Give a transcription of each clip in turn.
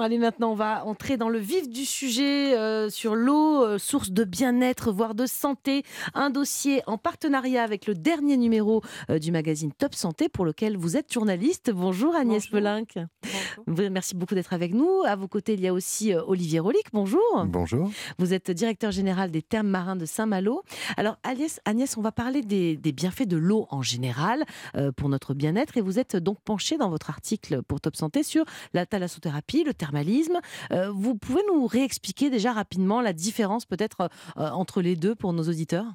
Allez, maintenant, on va entrer dans le vif du sujet euh, sur l'eau, euh, source de bien-être, voire de santé. Un dossier en partenariat avec le dernier numéro euh, du magazine Top Santé pour lequel vous êtes journaliste. Bonjour Agnès Pelinck. Merci beaucoup d'être avec nous. À vos côtés, il y a aussi Olivier Rolic. Bonjour. Bonjour. Vous êtes directeur général des thermes marins de Saint-Malo. Alors Agnès, Agnès, on va parler des, des bienfaits de l'eau en général pour notre bien-être et vous êtes donc penché dans votre article pour Top Santé sur la thalassothérapie, le thermalisme. Euh, vous pouvez nous réexpliquer déjà rapidement la différence peut-être euh, entre les deux pour nos auditeurs?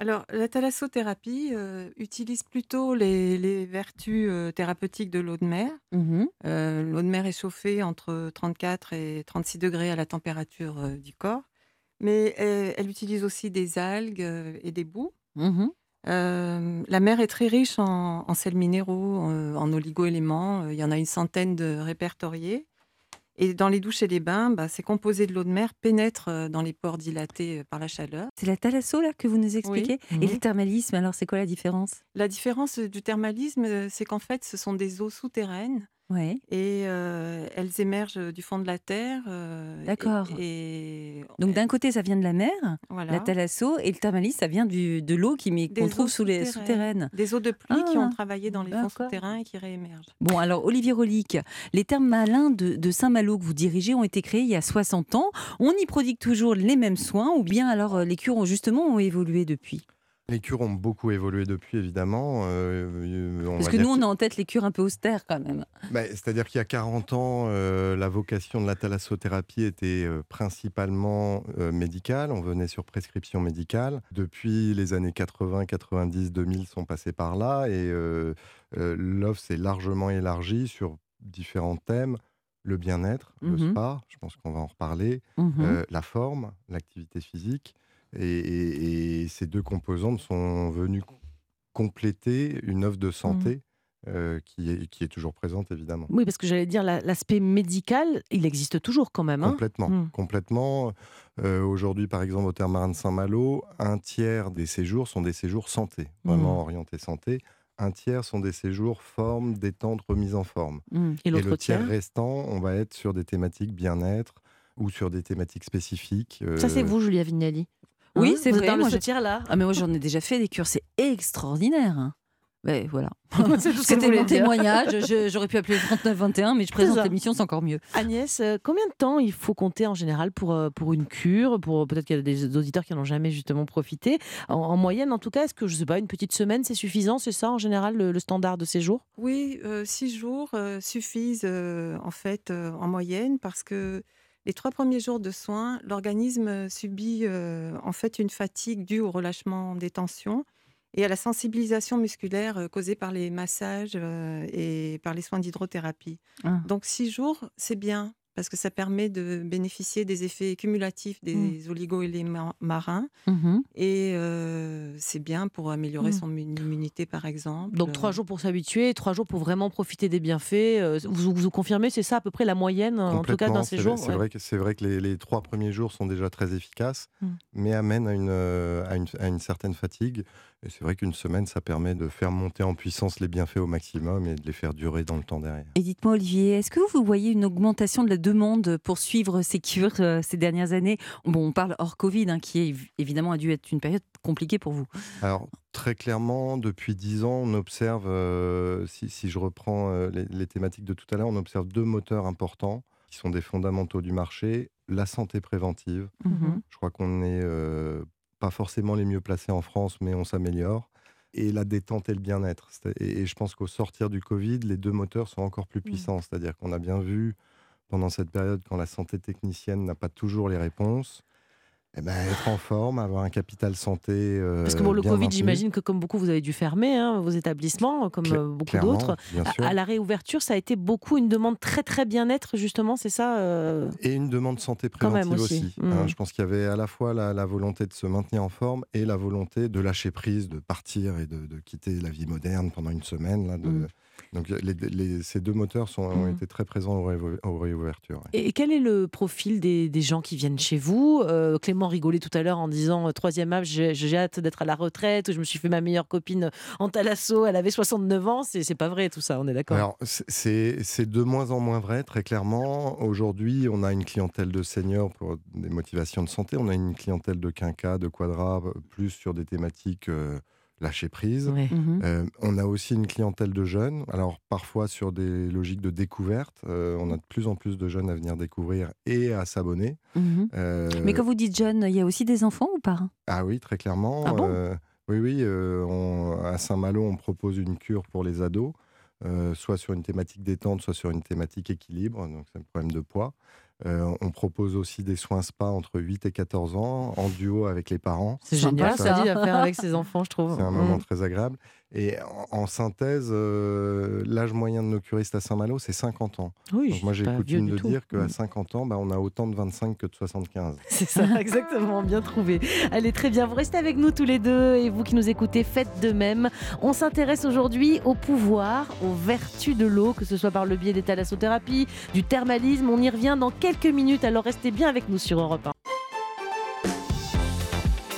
Alors, la thalassothérapie euh, utilise plutôt les, vertus thérapeutiques de l'eau de mer. Mmh l'eau de mer est chauffée entre 34 et 36 degrés à la température du corps, mais elle, utilise aussi des algues et des boues. Mmh la mer est très riche en, en sels minéraux, en oligo-éléments. Il y en a une centaine de répertoriés. Et dans les douches et les bains, bah, ces composés de l'eau de mer pénètrent euh, dans les pores dilatés euh, par la chaleur. C'est la thalasso là que vous nous expliquez? Et le thermalisme, alors c'est quoi la différence? La différence du thermalisme, euh, c'est qu'en fait, ce sont des eaux souterraines Ouais. Et elles émergent du fond de la terre. D'accord. Et, Donc d'un côté, ça vient de la mer, la thalasso, et le thermalisme, ça vient du, de l'eau qu'on trouve sous les souterraines. Des eaux de pluie qui ont ah, travaillé dans les fonds souterrains et qui réémergent. Bon, alors Olivier Rolic, les termes malins de, de Saint-Malo que vous dirigez ont été créés il y a 60 ans. On y prodigue toujours les mêmes soins, ou bien alors les cures ont justement ont évolué depuis? Les cures ont beaucoup évolué depuis, évidemment. Euh, Parce que nous, on a en tête les cures un peu austères, quand même. Bah, c'est-à-dire qu'il y a 40 ans, euh, la vocation de la thalassothérapie était euh, principalement médicale. On venait sur prescription médicale. Depuis les années 80, 90, 2000 sont passés par là. Et l'offre s'est largement élargie sur différents thèmes. Le bien-être, le mmh spa, je pense qu'on va en reparler. Mmh la forme, l'activité physique. Et, ces deux composantes sont venues compléter une offre de santé. Mmh. Euh, qui, est, qui est toujours présente évidemment. Oui, parce que j'allais dire, l'aspect médical, il existe toujours quand même. Hein complètement. Mmh. complètement. Euh, aujourd'hui, par exemple, au terme marin de Saint-Malo, un tiers des séjours sont des séjours santé, vraiment mmh. orientés santé. Un tiers sont des séjours forme, détente, remise en forme. Et, le tiers? restant, on va être sur des thématiques bien-être ou sur des thématiques spécifiques. Ça, c'est euh, vous, Julia Vignali? Oui, hein, c'est vrai. Dans le ce là? Ah, mais moi, j'en ai déjà fait des cures, c'est extraordinaire. Hein. Mais voilà. C'était mon témoignage. J'aurais pu appeler le 3921, mais je présente l'émission, c'est encore mieux. Agnès, euh, combien de temps il faut compter en général pour, euh, pour une cure? Pour Peut-être qu'il y a des auditeurs qui n'en ont jamais justement profité. En, moyenne, en tout cas, est-ce que, je sais pas, une petite semaine, c'est suffisant? C'est ça, en général, le, standard de ces jours? Oui, euh, six jours suffisent, en fait, en moyenne, parce que les trois premiers jours de soins, l'organisme subit euh, en fait une fatigue due au relâchement des tensions et à la sensibilisation musculaire euh, causée par les massages euh, et par les soins d'hydrothérapie. Ah. Donc six jours, c'est bien parce que ça permet de bénéficier des effets cumulatifs des mmh. oligo-éléments marins. Mmh et euh, c'est bien pour améliorer mmh. son immunité, par exemple. Donc trois jours pour s'habituer, trois jours pour vraiment profiter des bienfaits. Euh, vous, vous confirmez, c'est ça à peu près la moyenne, en tout cas dans ces jours C'est vrai que, vrai que les, trois premiers jours sont déjà très efficaces, mais amènent à une, euh, à une, à une certaine fatigue. Et c'est vrai qu'une semaine, ça permet de faire monter en puissance les bienfaits au maximum et de les faire durer dans le temps derrière. Et dites-moi, Olivier, est-ce que vous voyez une augmentation de la demande pour suivre ces cures euh, ces dernières années? Bon, on parle hors Covid, hein, qui évidemment a dû être une période compliquée pour vous. Alors, très clairement, depuis dix ans, on observe, euh, si, je reprends euh, les, thématiques de tout à l'heure, on observe deux moteurs importants qui sont des fondamentaux du marché. La santé préventive. Mmh je crois qu'on est pas forcément les mieux placés en France, mais on s'améliore. Et la détente et le bien-être. Et, je pense qu'au sortir du Covid, les deux moteurs sont encore plus mmh. puissants. C'est-à-dire qu'on a bien vu pendant cette période, quand la santé technicienne n'a pas toujours les réponses, eh ben, être en forme, avoir un capital santé. Euh, Parce que pour le Covid, j'imagine que comme beaucoup, vous avez dû fermer hein, vos établissements, comme euh, beaucoup d'autres. À, la réouverture, ça a été beaucoup une demande très très bien-être, justement, c'est ça euh Et une demande santé préventive aussi. Hein. Mmh. je pense qu'il y avait à la fois la, volonté de se maintenir en forme et la volonté de lâcher prise, de partir et de, quitter la vie moderne pendant une semaine. Là, de... Mmh. Donc ces deux moteurs sont, ont mmh. été très présents aux, réouvertures. Et quel est le profil des, gens qui viennent chez vous? Euh, Clément rigolait tout à l'heure en disant troisième âge, j'ai hâte d'être à la retraite, je me suis fait ma meilleure copine en Talasso, elle avait 69 ans. C'est pas vrai tout ça, on est d'accord? Alors c'est de moins en moins vrai, très clairement. Aujourd'hui, on a une clientèle de seniors pour des motivations de santé, on a une clientèle de quinca, de quadra, plus sur des thématiques. Euh, lâcher prise. Mhm. Euh, on a aussi une clientèle de jeunes, alors parfois sur des logiques de découverte. Euh, on a de plus en plus de jeunes à venir découvrir et à s'abonner. Mhm. Euh, Mais quand vous dites jeunes, il y a aussi des enfants ou pas? Ah oui, très clairement. Ah oui, oui. à Saint-Malo, on propose une cure pour les ados. soit sur une thématique détente, soit sur une thématique équilibre, donc c'est un problème de poids. Euh, on propose aussi des soins spa entre 8 et 14 ans, en duo avec les parents. C'est génial ça, à faire avec ses enfants, je trouve. C'est un moment mm. très agréable. Et en, synthèse, euh, l'âge moyen de nos curistes à Saint-Malo, c'est 50 ans. Oui, Donc moi, j'ai coutume de dire qu'à 50 mm. ans, bah, on a autant de 25 que de 75. C'est ça, exactement, bien trouvé. Allez, très bien. Vous restez avec nous tous les deux et vous qui nous écoutez, faites de même. On s'intéresse aujourd'hui au pouvoir, aux vertus de l'eau, que ce soit par le biais des thalassothérapie, du thermalisme. On y revient dans quelques minutes, alors restez bien avec nous sur Europe 1.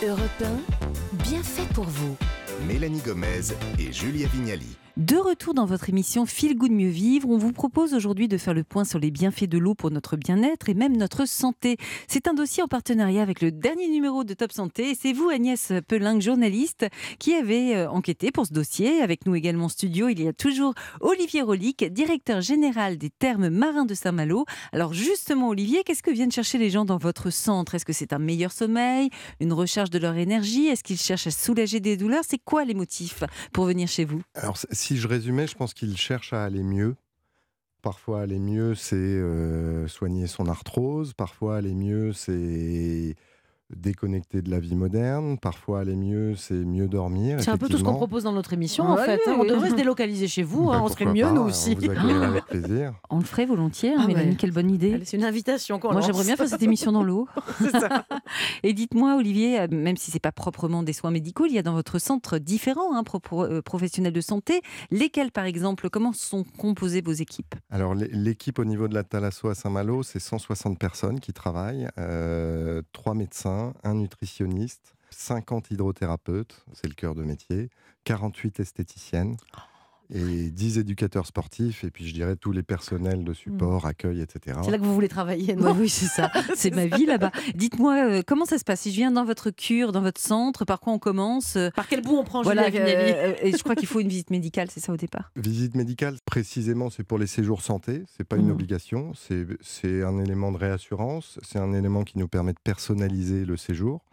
Europe 1, bien fait pour vous. Mélanie Gomez et Julia Vignali. De retour dans votre émission Feel Good Mieux Vivre, on vous propose aujourd'hui de faire le point sur les bienfaits de l'eau pour notre bien-être et même notre santé. C'est un dossier en partenariat avec le dernier numéro de Top Santé c'est vous Agnès Pelin, journaliste, qui avez euh, enquêté pour ce dossier. Avec nous également en studio, il y a toujours Olivier Rolic, directeur général des termes marins de Saint-Malo. Alors justement Olivier, qu'est-ce que viennent chercher les gens dans votre centre? Est-ce que c'est un meilleur sommeil, une recharge de leur énergie? Est-ce qu'ils cherchent à soulager des douleurs? C'est quoi les motifs pour venir chez vous? Je résumais, je pense qu'il cherche à aller mieux. Parfois, aller mieux, c'est euh, soigner son arthrose. Parfois, aller mieux, c'est déconnecter de la vie moderne. Parfois, aller mieux, c'est mieux dormir. C'est un peu tout ce qu'on propose dans notre émission, en fait. Hein. on devrait se délocaliser chez vous, bah, hein. on serait mieux, nous aussi. On avec plaisir. On le ferait volontiers, hein, ah quelle bonne idée. C'est une invitation. Moi, j'aimerais bien faire cette émission dans l'eau. Et dites-moi, Olivier, euh, même si c'est pas proprement des soins médicaux, il y a dans votre centre différents euh, professionnels de santé. Lesquels, par exemple, comment sont composées vos équipes? Alors, l'équipe au niveau de la Thalasso à Saint-Malo, c'est 160 personnes qui travaillent, euh, trois médecins un nutritionniste, 50 hydrothérapeutes, c'est le cœur de métier, 48 esthéticiennes et 10 éducateurs sportifs, et puis je dirais tous les personnels de support, accueil, etc. C'est là que vous voulez travailler, Oui, c'est ça. C'est ma vie là-bas. Dites-moi, euh, comment ça se passe? Si je viens dans votre cure, dans votre centre, par quoi on commence? Euh, Par quel bout on prend voilà, euh, Et je crois qu'il faut une visite médicale, c'est ça au départ? Visite médicale, précisément, c'est pour les séjours santé. C'est pas une mmh. obligation. C'est un élément de réassurance. C'est un élément qui nous permet de personnaliser le séjour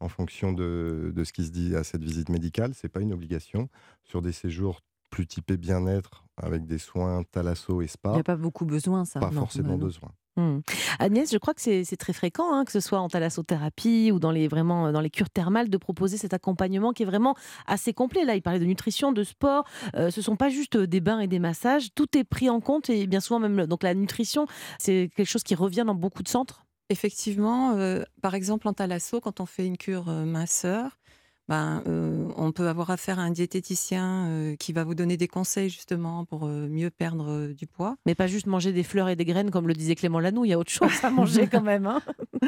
en fonction de, de, ce qui se dit à cette visite médicale. C'est pas une obligation. Sur des séjours plus typé bien-être avec des soins thalasso et spa. Il n'y a pas beaucoup besoin, ça. Pas forcément besoin. Mmh. Agnès, je crois que c'est très fréquent, hein, que ce soit en thalassothérapie ou dans les, vraiment, dans les cures thermales, de proposer cet accompagnement qui est vraiment assez complet. Là, il parlait de nutrition, de sport. Euh, ce ne sont pas juste des bains et des massages. Tout est pris en compte et bien souvent même donc la nutrition, c'est quelque chose qui revient dans beaucoup de centres. Effectivement, euh, par exemple en thalasso, quand on fait une cure euh, minceur, ben, euh, on peut avoir affaire à un diététicien euh, qui va vous donner des conseils justement pour euh, mieux perdre du poids. Mais pas juste manger des fleurs et des graines comme le disait Clément Lanoux, il y a autre chose à manger quand même. Hein.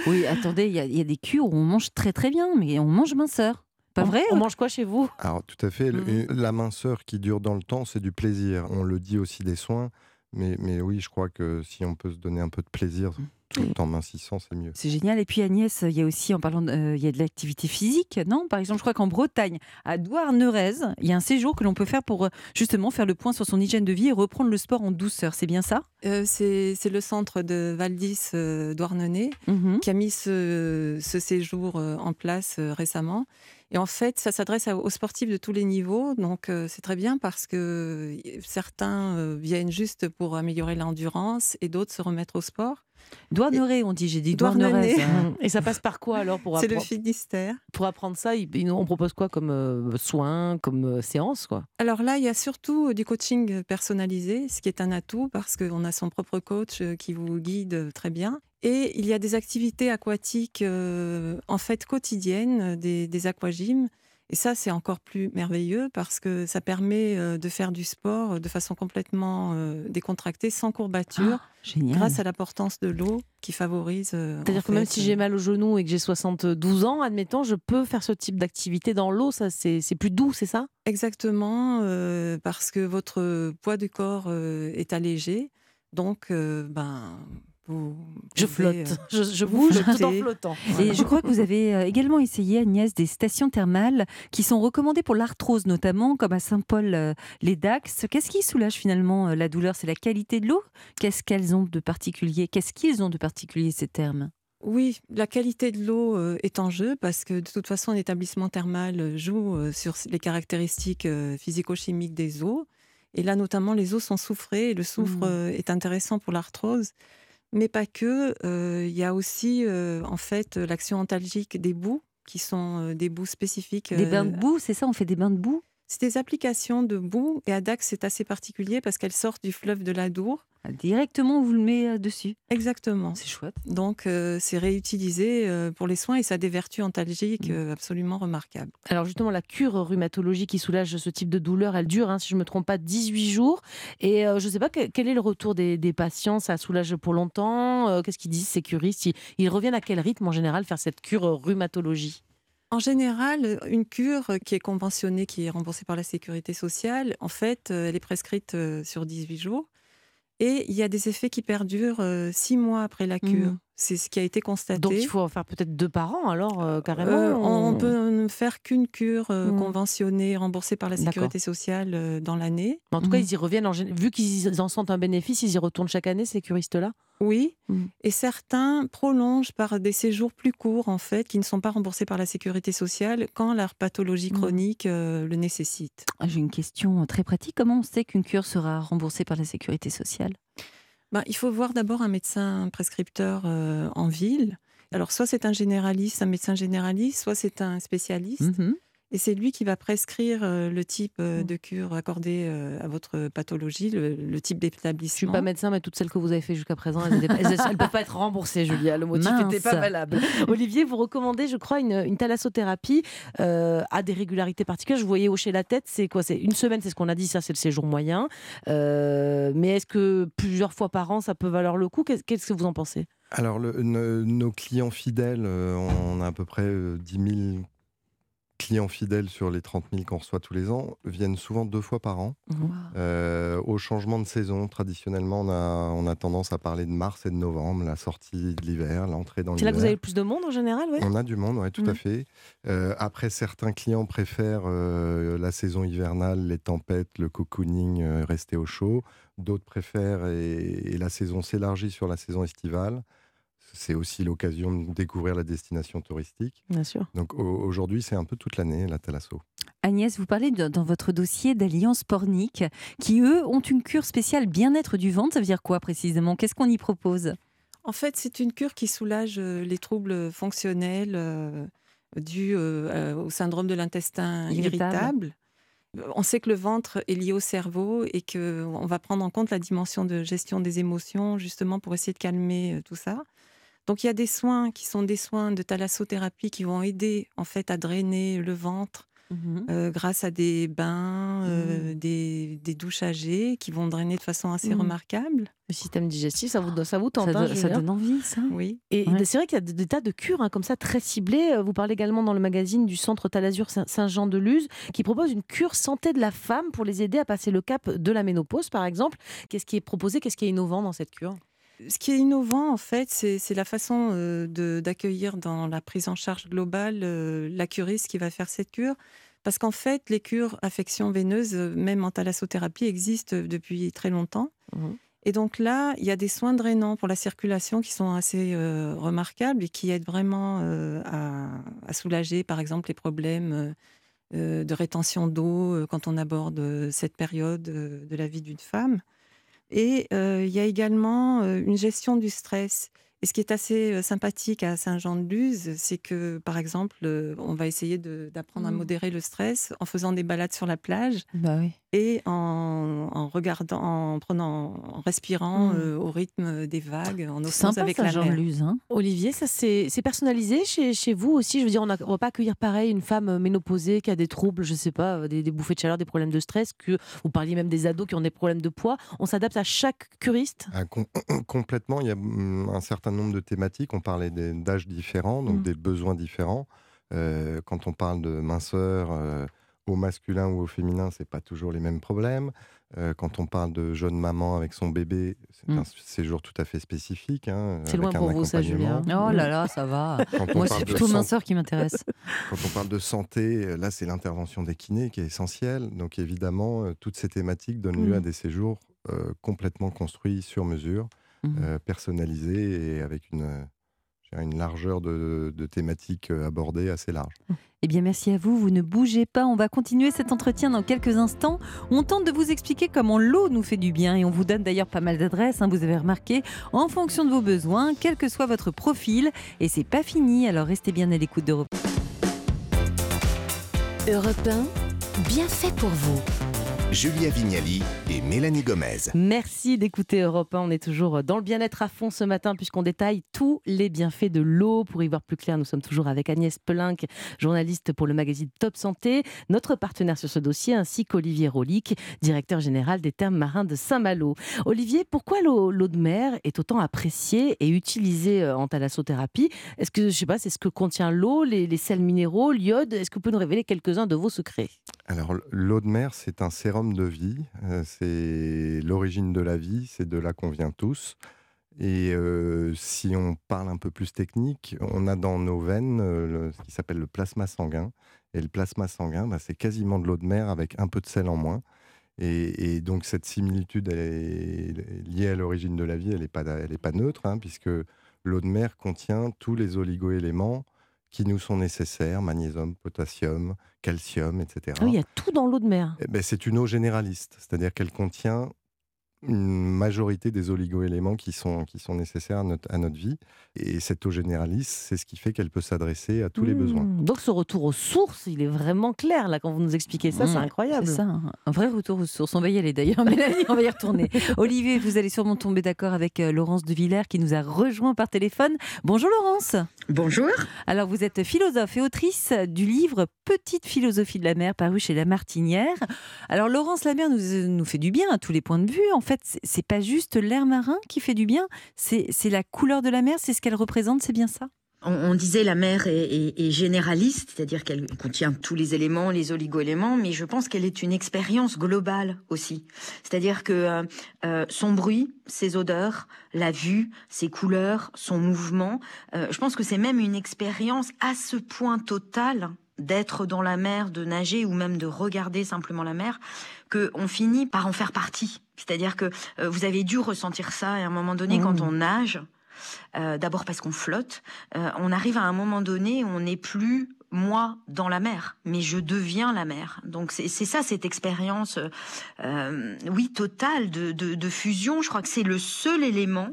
oui, attendez, il y, a des cures où on mange très très bien, mais on mange minceur. Pas vrai On mange quoi chez vous? Alors tout à fait, mmh. la minceur qui dure dans le temps, c'est du plaisir. On le dit aussi des soins, mais, mais oui, je crois que si on peut se donner un peu de plaisir, mmh tout en mincissant, c'est mieux. C'est génial. Et puis Agnès, il y a aussi, en parlant, de, euh, il y a de l'activité physique, non? Par exemple, je crois qu'en Bretagne, à Douarnenez, il y a un séjour que l'on peut faire pour euh, justement faire le point sur son hygiène de vie et reprendre le sport en douceur. C'est bien ça? Euh, C'est le centre de Valdis Douarnenez mhm. qui a mis ce, ce séjour en place récemment. Et en fait, ça s'adresse aux sportifs de tous les niveaux. Donc, c'est très bien parce que certains viennent juste pour améliorer l'endurance et d'autres se remettre au sport. Douarnenez, on dit, j'ai dit Douarnenez. Hein. Et ça passe par quoi alors pour C'est le Finistère. Pour apprendre ça, on propose quoi comme euh, soins, comme euh, séance quoi? Alors là, il y a surtout du coaching personnalisé, ce qui est un atout parce qu'on a son propre coach euh, qui vous guide très bien. Et il y a des activités aquatiques en fait quotidiennes, des, des aquagymes Et ça, c'est encore plus merveilleux parce que ça permet de faire du sport de façon complètement décontractée, sans courbature, ah, grâce à l'importance de l'eau qui favorise. C'est-à-dire que même si j'ai mal au genou et que j'ai 72 ans, admettons, je peux faire ce type d'activité dans l'eau, ça c'est plus doux, c'est ça? Exactement, parce que votre poids du corps est allégé. Donc, ben, je flotte, euh, je, bouge tout en flottant. Et je crois que vous avez euh, également essayé, Agnès, des stations thermales qui sont recommandées pour l'arthrose notamment, comme à Saint-Paul-les-Dax. Euh, Qu'est-ce qui soulage finalement la douleur? C'est la qualité de l'eau? Qu'est-ce qu'elles ont de particulier? Qu'est-ce qu'ils ont de particulier ces termes oui, la qualité de l'eau est en jeu parce que de toute façon, un établissement thermal joue sur les caractéristiques physico-chimiques des eaux. Et là, notamment, les eaux sont soufrées et le soufre mmh. est intéressant pour l'arthrose mais pas que. Il y a aussi en fait l'action antalgique des boues, qui sont des boues spécifiques. Des bains de boue, c'est ça On fait des bains de boue? C'est des applications de boue. Et à Dax, c'est assez particulier parce qu'elles sortent du fleuve de l'Adour. Directement, on vous le met euh, dessus. Exactement. C'est chouette. Donc, euh, c'est réutilisé euh, pour les soins et ça a des vertus antalgiques mm. absolument remarquables. Alors, justement, la cure rhumatologique qui soulage ce type de douleur, elle dure, hein, si je ne me trompe pas, 18 jours. Et je ne sais pas quel est le retour des, patients? Ça soulage pour longtemps? Qu'est-ce qu'ils disent, ces curistes? Ils, reviennent à quel rythme, en général, faire cette cure rhumatologie? En général, une cure qui est conventionnée, qui est remboursée par la sécurité sociale, en fait, elle est prescrite sur 18 jours. Et il y a des effets qui perdurent six mois après la cure. Mmh. C'est ce qui a été constaté. Donc il faut en faire peut-être deux par an alors carrément. on, ne peut ne faire qu'une cure mmh. conventionnée, remboursée par la sécurité sociale dans l'année. En tout cas, mmh. ils y reviennent. En... Vu qu'ils en sentent un bénéfice, ils y retournent chaque année ces curistes-là? Oui, et certains prolongent par des séjours plus courts en fait, qui ne sont pas remboursés par la sécurité sociale quand leur pathologie chronique le nécessite. Ah, j'ai une question très pratique. Comment on sait qu'une cure sera remboursée par la sécurité sociale? Ben, il faut voir d'abord un médecin prescripteur euh, en ville. Alors, soit c'est un généraliste, un médecin généraliste, soit c'est un spécialiste. Mmh et c'est lui qui va prescrire le type mmh. de cure accordée à votre pathologie, le, type d'établissement. Je suis pas médecin, mais toutes celles que vous avez fait jusqu'à présent, elles ne peuvent pas être remboursées, Julia. Le motif n'était pas valable. Olivier, vous recommandez, je crois, une, une thalassothérapie à des régularités particulières. Je vous voyais hocher la tête. C'est quoi? C'est une semaine, c'est ce qu'on a dit. Ça, c'est le séjour moyen. mais est-ce que plusieurs fois par an, ça peut valoir le coup? Qu'est-ce que vous en pensez? Alors, nos clients fidèles, on a à peu près 10 000 clients fidèles sur les 30 000 qu'on reçoit tous les ans viennent souvent deux fois par an. Euh, au changement de saison, traditionnellement, on a, on a, tendance à parler de mars et de novembre, la sortie de l'hiver, l'entrée dans l'hiver. C'est là que vous avez le plus de monde en général On a du monde, oui, tout à mmh. fait. Euh, après, certains clients préfèrent euh, la saison hivernale, les tempêtes, le cocooning, rester au chaud. D'autres préfèrent, et la saison s'élargit sur la saison estivale c'est aussi l'occasion de découvrir la destination touristique. Bien sûr. Donc aujourd'hui, c'est un peu toute l'année la Thalasso. Agnès, vous parlez dans votre dossier d'Alliance Pornic, qui eux ont une cure spéciale bien-être du ventre. Ça veut dire quoi précisément? Qu'est-ce qu'on y propose? En fait, c'est une cure qui soulage euh, les troubles fonctionnels euh, dus euh, au syndrome de l'intestin irritable. On sait que le ventre est lié au cerveau et qu'on va prendre en compte la dimension de gestion des émotions justement pour essayer de calmer tout ça. Donc il y a des soins qui sont des soins de thalassothérapie qui vont aider en fait à drainer le ventre mmh euh, grâce à des bains, euh, mmh. des, douches âgées qui vont drainer de façon assez mmh. remarquable. Le système digestif, ça vous, ça vous tente Ça, hein, donne envie, ça Oui. Et c'est vrai qu'il y a des, tas de cures hein, comme ça très ciblées. Euh, vous parlez également dans le magazine du Centre Talazur Saint-Jean-de-Luz qui propose une cure santé de la femme pour les aider à passer le cap de la ménopause, par exemple. Qu'est-ce qui est proposé? Qu'est-ce qui est innovant dans cette cure? Ce qui est innovant, en fait, c'est la façon d'accueillir dans la prise en charge globale la curiste qui va faire cette cure. Parce qu'en fait, les cures affections veineuses, même en thalassothérapie, existent depuis très longtemps. Mmh et donc là, il y a des soins drainants pour la circulation qui sont assez remarquables et qui aident vraiment à, soulager, par exemple, les problèmes de rétention d'eau quand on aborde cette période de la vie d'une femme. Et il y a également une gestion du stress. Et ce qui est assez sympathique à Saint-Jean-de-Luz, c'est que, par exemple, on va essayer d'apprendre à mmh. modérer le stress en faisant des balades sur la plage. Bah et en, regardant, en prenant, en respirant mmh. euh, au rythme des vagues, en osmose avec la mer. Hein. Olivier, ça c'est personnalisé chez, chez, vous aussi? Je veux dire, on ne va pas accueillir pareil une femme ménopausée qui a des troubles, je sais pas, des, bouffées de chaleur, des problèmes de stress. Que vous parliez même des ados qui ont des problèmes de poids. On s'adapte à chaque curiste? Ah, complètement. Il y a mmh, un certain nombre de thématiques. On parlait d'âges différents, donc mmh. des besoins différents. Euh, quand on parle de minceur, euh, au masculin ou au féminin, c'est pas toujours les mêmes problèmes. Euh, quand on parle de jeune maman avec son bébé, c'est un mmh. séjour tout à fait spécifique. Hein, c'est loin pour vous, ça, Julien? Oh là là, ça va. Moi, c'est plutôt minceur qui m'intéresse. Quand on parle de santé, là, c'est l'intervention des kinés qui est essentielle. Donc, évidemment, toutes ces thématiques donnent lieu à des séjours complètement construits sur mesure, mmh. personnalisés et avec une une largeur de, thématiques euh, abordées assez large. Eh bien, merci à vous. Vous ne bougez pas. On va continuer cet entretien dans quelques instants. On tente de vous expliquer comment l'eau nous fait du bien et on vous donne d'ailleurs pas mal d'adresses. Hein, vous avez remarqué, en fonction de vos besoins, quel que soit votre profil. Et c'est pas fini. Alors restez bien à l'écoute d'Europe. Europe 1, bien fait pour vous. Julia Vignali et Mélanie Gomez. Merci d'écouter Europe 1. On est toujours dans le bien-être à fond ce matin puisqu'on détaille tous les bienfaits de l'eau. Pour y voir plus clair, nous sommes toujours avec Agnès Pelinck, journaliste pour le magazine Top Santé, notre partenaire sur ce dossier, ainsi qu'Olivier Rolic, directeur général des termes marins de Saint-Malo. Olivier, pourquoi l'eau de mer est autant appréciée et utilisée euh, en thalassothérapie? Est-ce que, je sais pas, c'est ce que contient l'eau, les, les sels minéraux, l'iode? Est-ce que vous pouvez nous révéler quelques-uns de vos secrets? Alors, l'eau de mer, c'est un sérum de vie, euh, c'est l'origine de la vie, c'est de là qu'on vient tous. Et euh, si on parle un peu plus technique, on a dans nos veines euh, ce qui s'appelle le plasma sanguin. Et le plasma sanguin, bah, c'est quasiment de l'eau de mer avec un peu de sel en moins. Et, donc cette similitude est liée à l'origine de la vie, elle n'est pas, pas neutre, hein, puisque l'eau de mer contient tous les oligoéléments qui nous sont nécessaires, magnésium, potassium, calcium, etc. Ah il y a tout dans l'eau de mer. Eh ben, c'est une eau généraliste, c'est-à-dire qu'elle contient une majorité des oligoéléments qui sont, qui sont nécessaires à notre, à notre vie. Et cette eau généraliste, c'est ce qui fait qu'elle peut s'adresser à tous les besoins. Mmh. Donc ce retour aux sources, il est vraiment clair là quand vous nous expliquez ça, c'est mmh. incroyable. C'est ça, un vrai retour aux sources. On va y aller d'ailleurs, Mélanie, on va y retourner. Olivier, vous allez sûrement tomber d'accord avec euh, Laurence de Villers qui nous a rejoint par téléphone. Bonjour Laurence. Bonjour. Alors vous êtes philosophe et autrice du livre Petite philosophie de la mer paru chez La Martinière. Alors Laurence, la mer nous, nous fait du bien à tous les points de vue. En fait, c'est pas juste l'air marin qui fait du bien, c'est la couleur de la mer, c'est ce qu'elle représente, c'est bien ça? On, disait la mer est, généraliste, c'est-à-dire qu'elle contient tous les éléments, les oligo-éléments, mais je pense qu'elle est une expérience globale aussi. C'est-à-dire que euh, euh, son bruit, ses odeurs, la vue, ses couleurs, son mouvement, euh, je pense que c'est même une expérience à ce point totale d'être dans la mer, de nager ou même de regarder simplement la mer, que on finit par en faire partie. C'est-à-dire que euh, vous avez dû ressentir ça à un moment donné quand mmh. on nage. Euh, d'abord parce qu'on flotte, euh, on arrive à un moment donné où on n'est plus moi dans la mer, mais je deviens la mer. Donc c'est ça cette expérience, oui totale de, de, fusion. Je crois que c'est le seul élément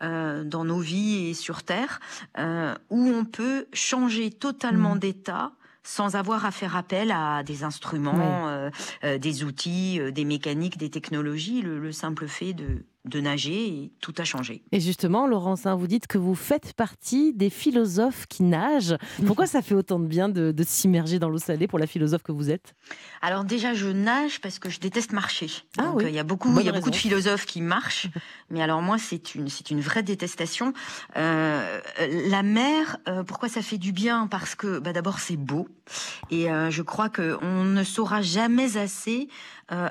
dans nos vies et sur Terre où on peut changer totalement mmh. d'état sans avoir à faire appel à des instruments, euh, euh, des outils, euh, des mécaniques, des technologies. le simple fait de de nager et tout a changé. Et justement, Laurence, hein, vous dites que vous faites partie des philosophes qui nagent. Pourquoi ça fait autant de bien de, s'immerger dans l'eau salée pour la philosophe que vous êtes? Alors déjà, je nage parce que je déteste marcher. Ah il y a beaucoup, il y a beaucoup de philosophes qui marchent, mais alors moi, c'est une, c'est une vraie détestation. Euh, la mer, euh, pourquoi ça fait du bien? Parce que, bah, d'abord, c'est beau, et euh, je crois que on ne saura jamais assez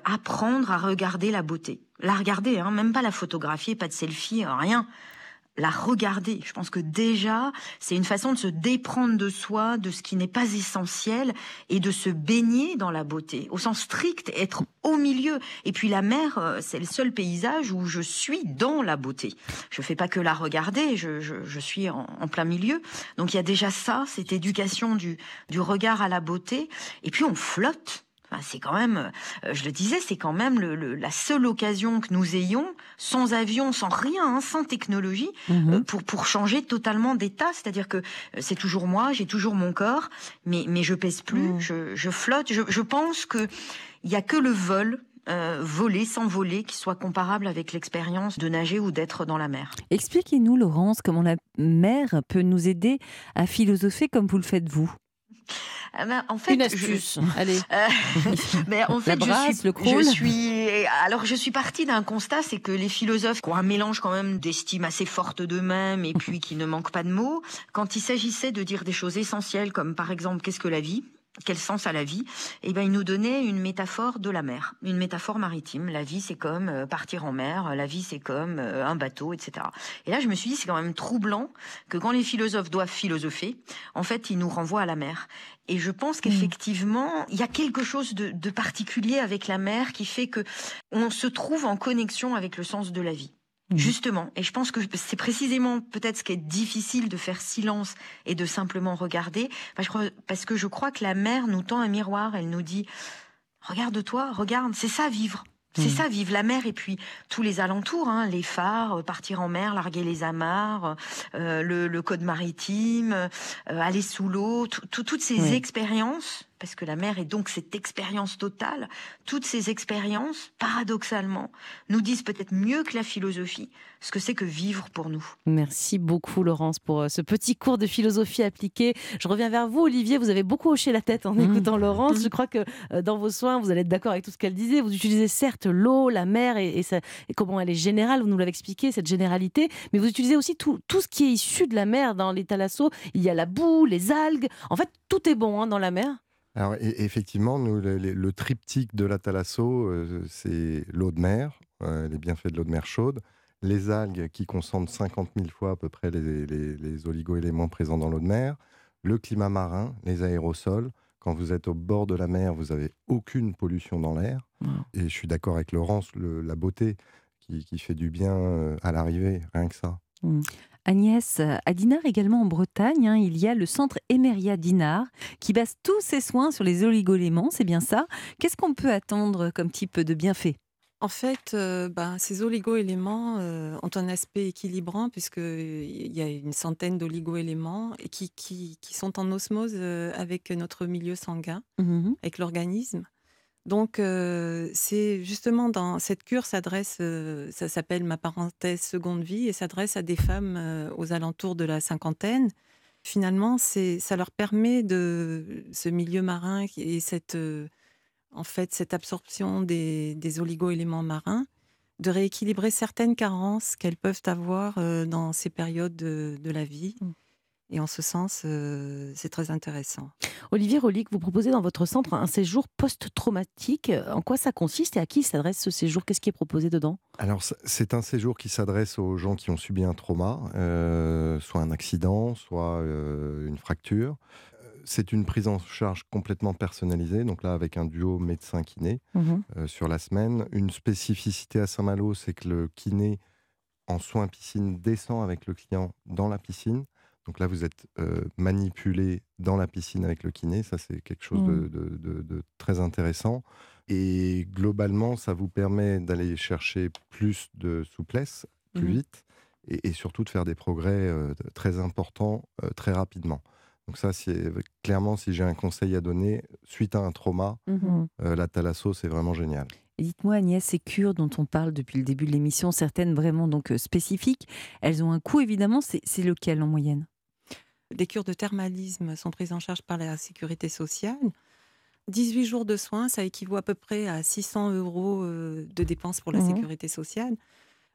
apprendre à regarder la beauté la regarder, hein, même pas la photographier, pas de selfie, rien. La regarder. Je pense que déjà, c'est une façon de se déprendre de soi, de ce qui n'est pas essentiel, et de se baigner dans la beauté, au sens strict, être au milieu. Et puis la mer, euh, c'est le seul paysage où je suis dans la beauté. Je fais pas que la regarder, je, suis en, plein milieu. Donc il y a déjà ça, cette éducation du, du regard à la beauté. Et puis on flotte bah, c'est quand même, euh, je le disais, c'est quand même la seule occasion que nous ayons, sans avion, sans rien, hein, sans technologie, mhm. euh, pour, pour changer totalement d'état. C'est-à-dire que c'est toujours moi, j'ai toujours mon corps, mais, mais je pèse plus, mhm. je, flotte. Je, je pense que il y a que le vol euh, voler, sans voler, qui soit comparable avec l'expérience de nager ou d'être dans la mer. Expliquez-nous, Laurence, comment la mer peut nous aider à philosopher comme vous le faites vous? Ah ben, en fait, Une astuce. Allez. Euh, mais en fait, je, suis, je suis. Alors, je suis partie d'un constat, c'est que les philosophes qui ont un mélange quand même d'estime assez forte d'eux-mêmes et puis qui ne manquent pas de mots, quand il s'agissait de dire des choses essentielles comme par exemple qu'est-ce que la vie, quel sens a la vie? Eh ben, il nous donnait une métaphore de la mer, une métaphore maritime. La vie, c'est comme euh, partir en mer. La vie, c'est comme euh, un bateau, etc. Et là, je me suis dit, c'est quand même troublant que quand les philosophes doivent philosopher, en fait, ils nous renvoient à la mer. Et je pense mmh. qu'effectivement, il y a quelque chose de, de particulier avec la mer qui fait que on se trouve en connexion avec le sens de la vie. Mhm. Justement, et je pense que c'est précisément peut-être ce qui est difficile de faire silence et de simplement regarder, parce que je crois que la mère nous tend un miroir, elle nous dit, regarde-toi, regarde, c'est ça vivre. C'est mhm. ça, vivre la mer et puis tous les alentours, hein, les phares, euh, partir en mer, larguer les amarres, euh, le, code maritime, euh, aller sous l'eau, toutes ces expériences parce que la mer est donc cette expérience totale, toutes ces expériences, paradoxalement, nous disent peut-être mieux que la philosophie ce que c'est que vivre pour nous. Merci beaucoup Laurence pour euh, ce petit cours de philosophie appliquée. Je reviens vers vous Olivier, vous avez beaucoup hoché la tête en mmh. écoutant Laurence. Mmh. Je crois que euh, dans vos soins, vous allez être d'accord avec tout ce qu'elle disait. Vous utilisez certes l'eau, la mer et, et, comment elle est générale, vous nous l'avez expliqué, cette généralité, mais vous utilisez aussi tout, tout ce qui est issu de la mer dans les thalassos. Il y a la boue, les algues, en fait tout est bon hein, dans la mer. Alors, effectivement, nous, le, triptyque de la thalasso, euh, c'est l'eau de mer, euh, les bienfaits de l'eau de mer chaude, les algues qui concentrent 50 000 fois à peu près les, les oligo-éléments présents dans l'eau de mer, le climat marin, les aérosols. Quand vous êtes au bord de la mer, vous n'avez aucune pollution dans l'air. Et je suis d'accord avec Laurence, la beauté qui, fait du bien euh, à l'arrivée, rien que ça. Mmh. Agnès, à Dinard également en Bretagne, hein, il y a le centre Emeria Dinard qui base tous ses soins sur les oligoéléments, c'est bien ça? Qu'est-ce qu'on peut attendre comme type de bienfait? En fait, euh, ben, ces oligo-éléments euh, ont un aspect équilibrant puisqu'il y a une centaine d'oligo-éléments qui, qui, sont en osmose euh, avec notre milieu sanguin, mmh avec l'organisme. Donc, c'est justement dans cette cure ça s'appelle ma parenthèse seconde vie, et s'adresse à des femmes aux alentours de la cinquantaine. Finalement, ça leur permet de ce milieu marin et cette, en fait, cette absorption des, des oligo-éléments marins, de rééquilibrer certaines carences qu'elles peuvent avoir dans ces périodes de, de la vie. Mmh. Et en ce sens, euh, c'est très intéressant. Olivier Rolic, vous proposez dans votre centre un séjour post-traumatique. En quoi ça consiste et à qui s'adresse ce séjour? Qu'est-ce qui est proposé dedans? Alors, c'est un séjour qui s'adresse aux gens qui ont subi un trauma, euh, soit un accident, soit euh, une fracture. C'est une prise en charge complètement personnalisée, donc là avec un duo médecin-kiné mmh sur la semaine. Une spécificité à Saint-Malo, c'est que le kiné en soins piscine descend avec le client dans la piscine. Donc là, vous êtes euh, manipulé dans la piscine avec le kiné. Ça, c'est quelque chose de, mmh. très intéressant. Et globalement, ça vous permet d'aller chercher plus de souplesse, plus mmh vite, et, surtout de faire des progrès euh, très importants euh, très rapidement. Donc ça, c'est clairement, si j'ai un conseil à donner, suite à un trauma, mmh la thalasso, c'est vraiment génial. Dites-moi Agnès, ces cures dont on parle depuis le début de l'émission, certaines vraiment donc spécifiques, elles ont un coût évidemment, c'est lequel en moyenne? Les cures de thermalisme sont prises en charge par la sécurité sociale. 18 jours de soins, ça équivaut à peu près à 600 euros euh, de dépenses pour la mmh sécurité sociale.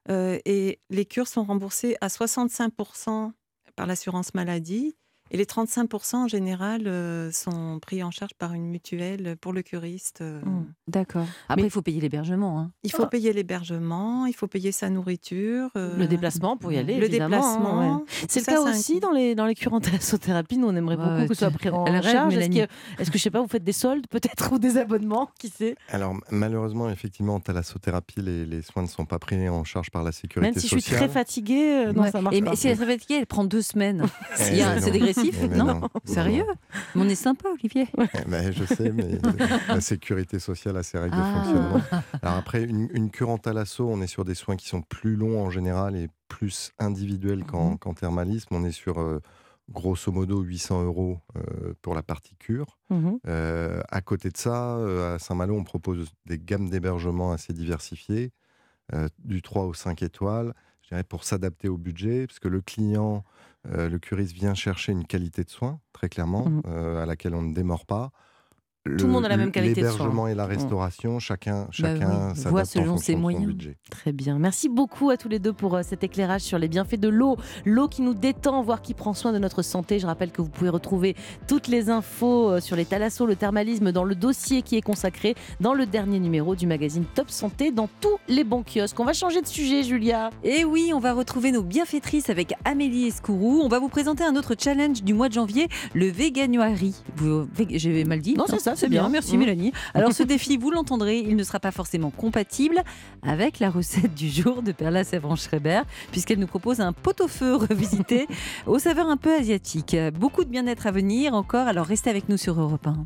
Euh, et les cures sont remboursées à 65% par l'assurance maladie et les 35% en général euh, sont pris en charge par une mutuelle pour le curiste. Euh. Mmh, d'accord. Après, il faut payer l'hébergement. Hein. Il faut ah. payer l'hébergement, il faut payer sa nourriture. Euh, le déplacement pour y aller. Le déplacement. C'est le cas aussi dans les, dans les cures en thalassothérapie. Nous, on aimerait beaucoup que ce soit pris en charge. Est-ce que, est que, je sais pas, vous faites des soldes peut-être ou des abonnements Qui sait? Alors, malheureusement, effectivement, en thalassothérapie, les, les, soins ne sont pas pris en charge par la sécurité sociale. Même si je suis très fatiguée, non, ça marche Et, Si elle est très fatiguée, elle prend deux semaines. C'est dégressif agressif non, Sérieux mais On est sympa, Olivier. Eh ben, je sais, mais la sécurité sociale a ses règles de ah. fonctionnement. Alors après, une, cure en thalasso, on est sur des soins qui sont plus longs en général et plus individuels qu'en mhm. thermalisme. On est sur euh, grosso modo 800 euros euh, pour la partie cure. Mhm. Euh, à côté de ça, à Saint-Malo, on propose des gammes d'hébergement assez diversifiées, du 3 au 5 étoiles, je dirais pour s'adapter au budget, parce que le client le curiste vient chercher une qualité de soins, très clairement, mmh. euh, à laquelle on ne démord pas. Tout le monde a la même qualité de soins. L'hébergement et la mmh. restauration, chacun, bah chacun s'adapte selon ses moyens. budget. Très bien. Merci beaucoup à tous les deux pour euh, cet éclairage sur les bienfaits de l'eau. L'eau qui nous détend, voire qui prend soin de notre santé. Je rappelle que vous pouvez retrouver toutes les infos euh, sur les thalassos, le thermalisme dans le dossier qui est consacré dans le dernier numéro du magazine Top Santé dans tous les bons kiosques. On va changer de sujet, Julia. Et oui, on va retrouver nos bienfaitrices avec Amélie Escourou. On va vous présenter un autre challenge du mois de janvier, le Veganuary. J'ai mal dit Non, c'est ça c'est bien. Merci mmh. Mélanie. Alors ce défi, vous l'entendrez, il ne sera pas forcément compatible avec la recette du jour de Perla Sévran-Schreiber, puisqu'elle nous propose un pot-au-feu revisité aux saveurs un peu asiatiques. Beaucoup de bien-être à venir encore, alors restez avec nous sur Europe 1.